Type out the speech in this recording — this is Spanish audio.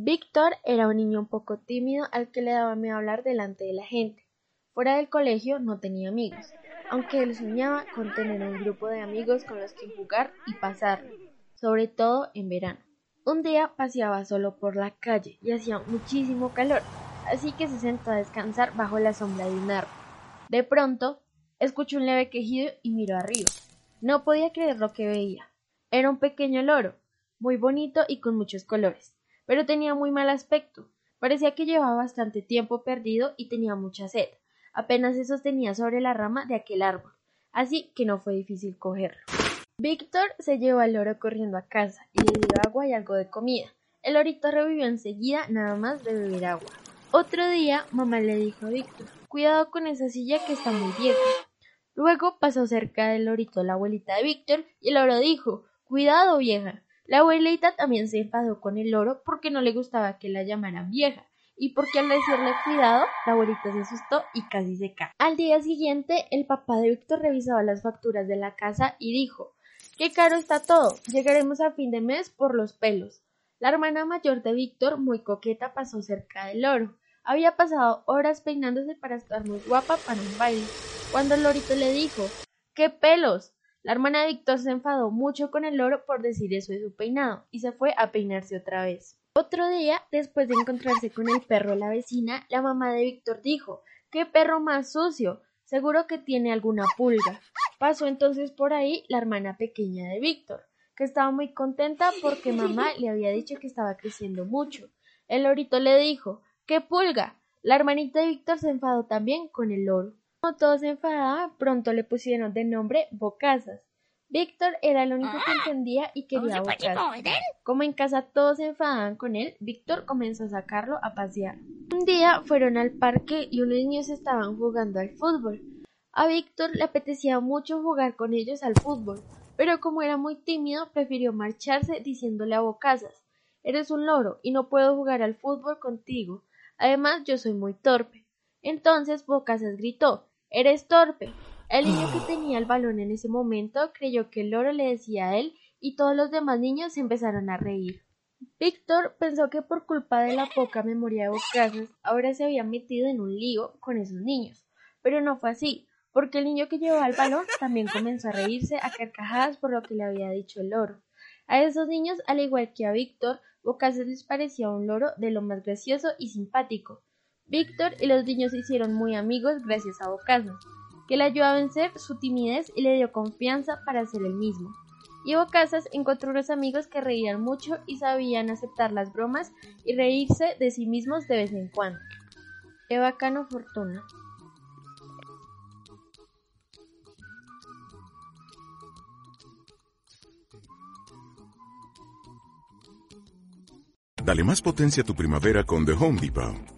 Víctor era un niño un poco tímido al que le daba miedo hablar delante de la gente. Fuera del colegio no tenía amigos, aunque él soñaba con tener un grupo de amigos con los que jugar y pasarlo, sobre todo en verano. Un día paseaba solo por la calle y hacía muchísimo calor, así que se sentó a descansar bajo la sombra de un árbol. De pronto, escuchó un leve quejido y miró arriba. No podía creer lo que veía. Era un pequeño loro, muy bonito y con muchos colores pero tenía muy mal aspecto. Parecía que llevaba bastante tiempo perdido y tenía mucha sed. Apenas se sostenía sobre la rama de aquel árbol, así que no fue difícil cogerlo. Víctor se llevó al loro corriendo a casa y le dio agua y algo de comida. El lorito revivió enseguida nada más de beber agua. Otro día mamá le dijo a Víctor Cuidado con esa silla que está muy vieja. Luego pasó cerca del lorito la abuelita de Víctor y el loro dijo Cuidado vieja. La abuelita también se enfadó con el loro porque no le gustaba que la llamaran vieja y porque al decirle cuidado, la abuelita se asustó y casi se cae. Al día siguiente, el papá de Víctor revisaba las facturas de la casa y dijo Qué caro está todo. Llegaremos a fin de mes por los pelos. La hermana mayor de Víctor, muy coqueta, pasó cerca del loro. Había pasado horas peinándose para estar muy guapa para un baile. Cuando el lorito le dijo ¡Qué pelos! La hermana de Víctor se enfadó mucho con el loro por decir eso de su peinado y se fue a peinarse otra vez. Otro día, después de encontrarse con el perro la vecina, la mamá de Víctor dijo ¡Qué perro más sucio! Seguro que tiene alguna pulga. Pasó entonces por ahí la hermana pequeña de Víctor, que estaba muy contenta porque mamá le había dicho que estaba creciendo mucho. El lorito le dijo ¡Qué pulga! La hermanita de Víctor se enfadó también con el loro. Como todos se enfadaban, pronto le pusieron de nombre Bocazas. Víctor era el único que ah, entendía y quería Bocazas. Como en casa todos se enfadaban con él, Víctor comenzó a sacarlo a pasear. Un día fueron al parque y unos niños estaban jugando al fútbol. A Víctor le apetecía mucho jugar con ellos al fútbol, pero como era muy tímido, prefirió marcharse diciéndole a Bocazas Eres un loro y no puedo jugar al fútbol contigo. Además, yo soy muy torpe. Entonces Bocazas gritó Eres torpe. El niño que tenía el balón en ese momento creyó que el loro le decía a él y todos los demás niños se empezaron a reír. Víctor pensó que por culpa de la poca memoria de Bocazas ahora se había metido en un lío con esos niños, pero no fue así, porque el niño que llevaba el balón también comenzó a reírse a carcajadas por lo que le había dicho el loro. A esos niños, al igual que a Víctor, Bocazas les parecía un loro de lo más gracioso y simpático, Víctor y los niños se hicieron muy amigos gracias a Bocazas, que le ayudó a vencer su timidez y le dio confianza para ser el mismo. Y Bocazas encontró unos amigos que reían mucho y sabían aceptar las bromas y reírse de sí mismos de vez en cuando. Qué bacano fortuna. Dale más potencia a tu primavera con The Home Depot.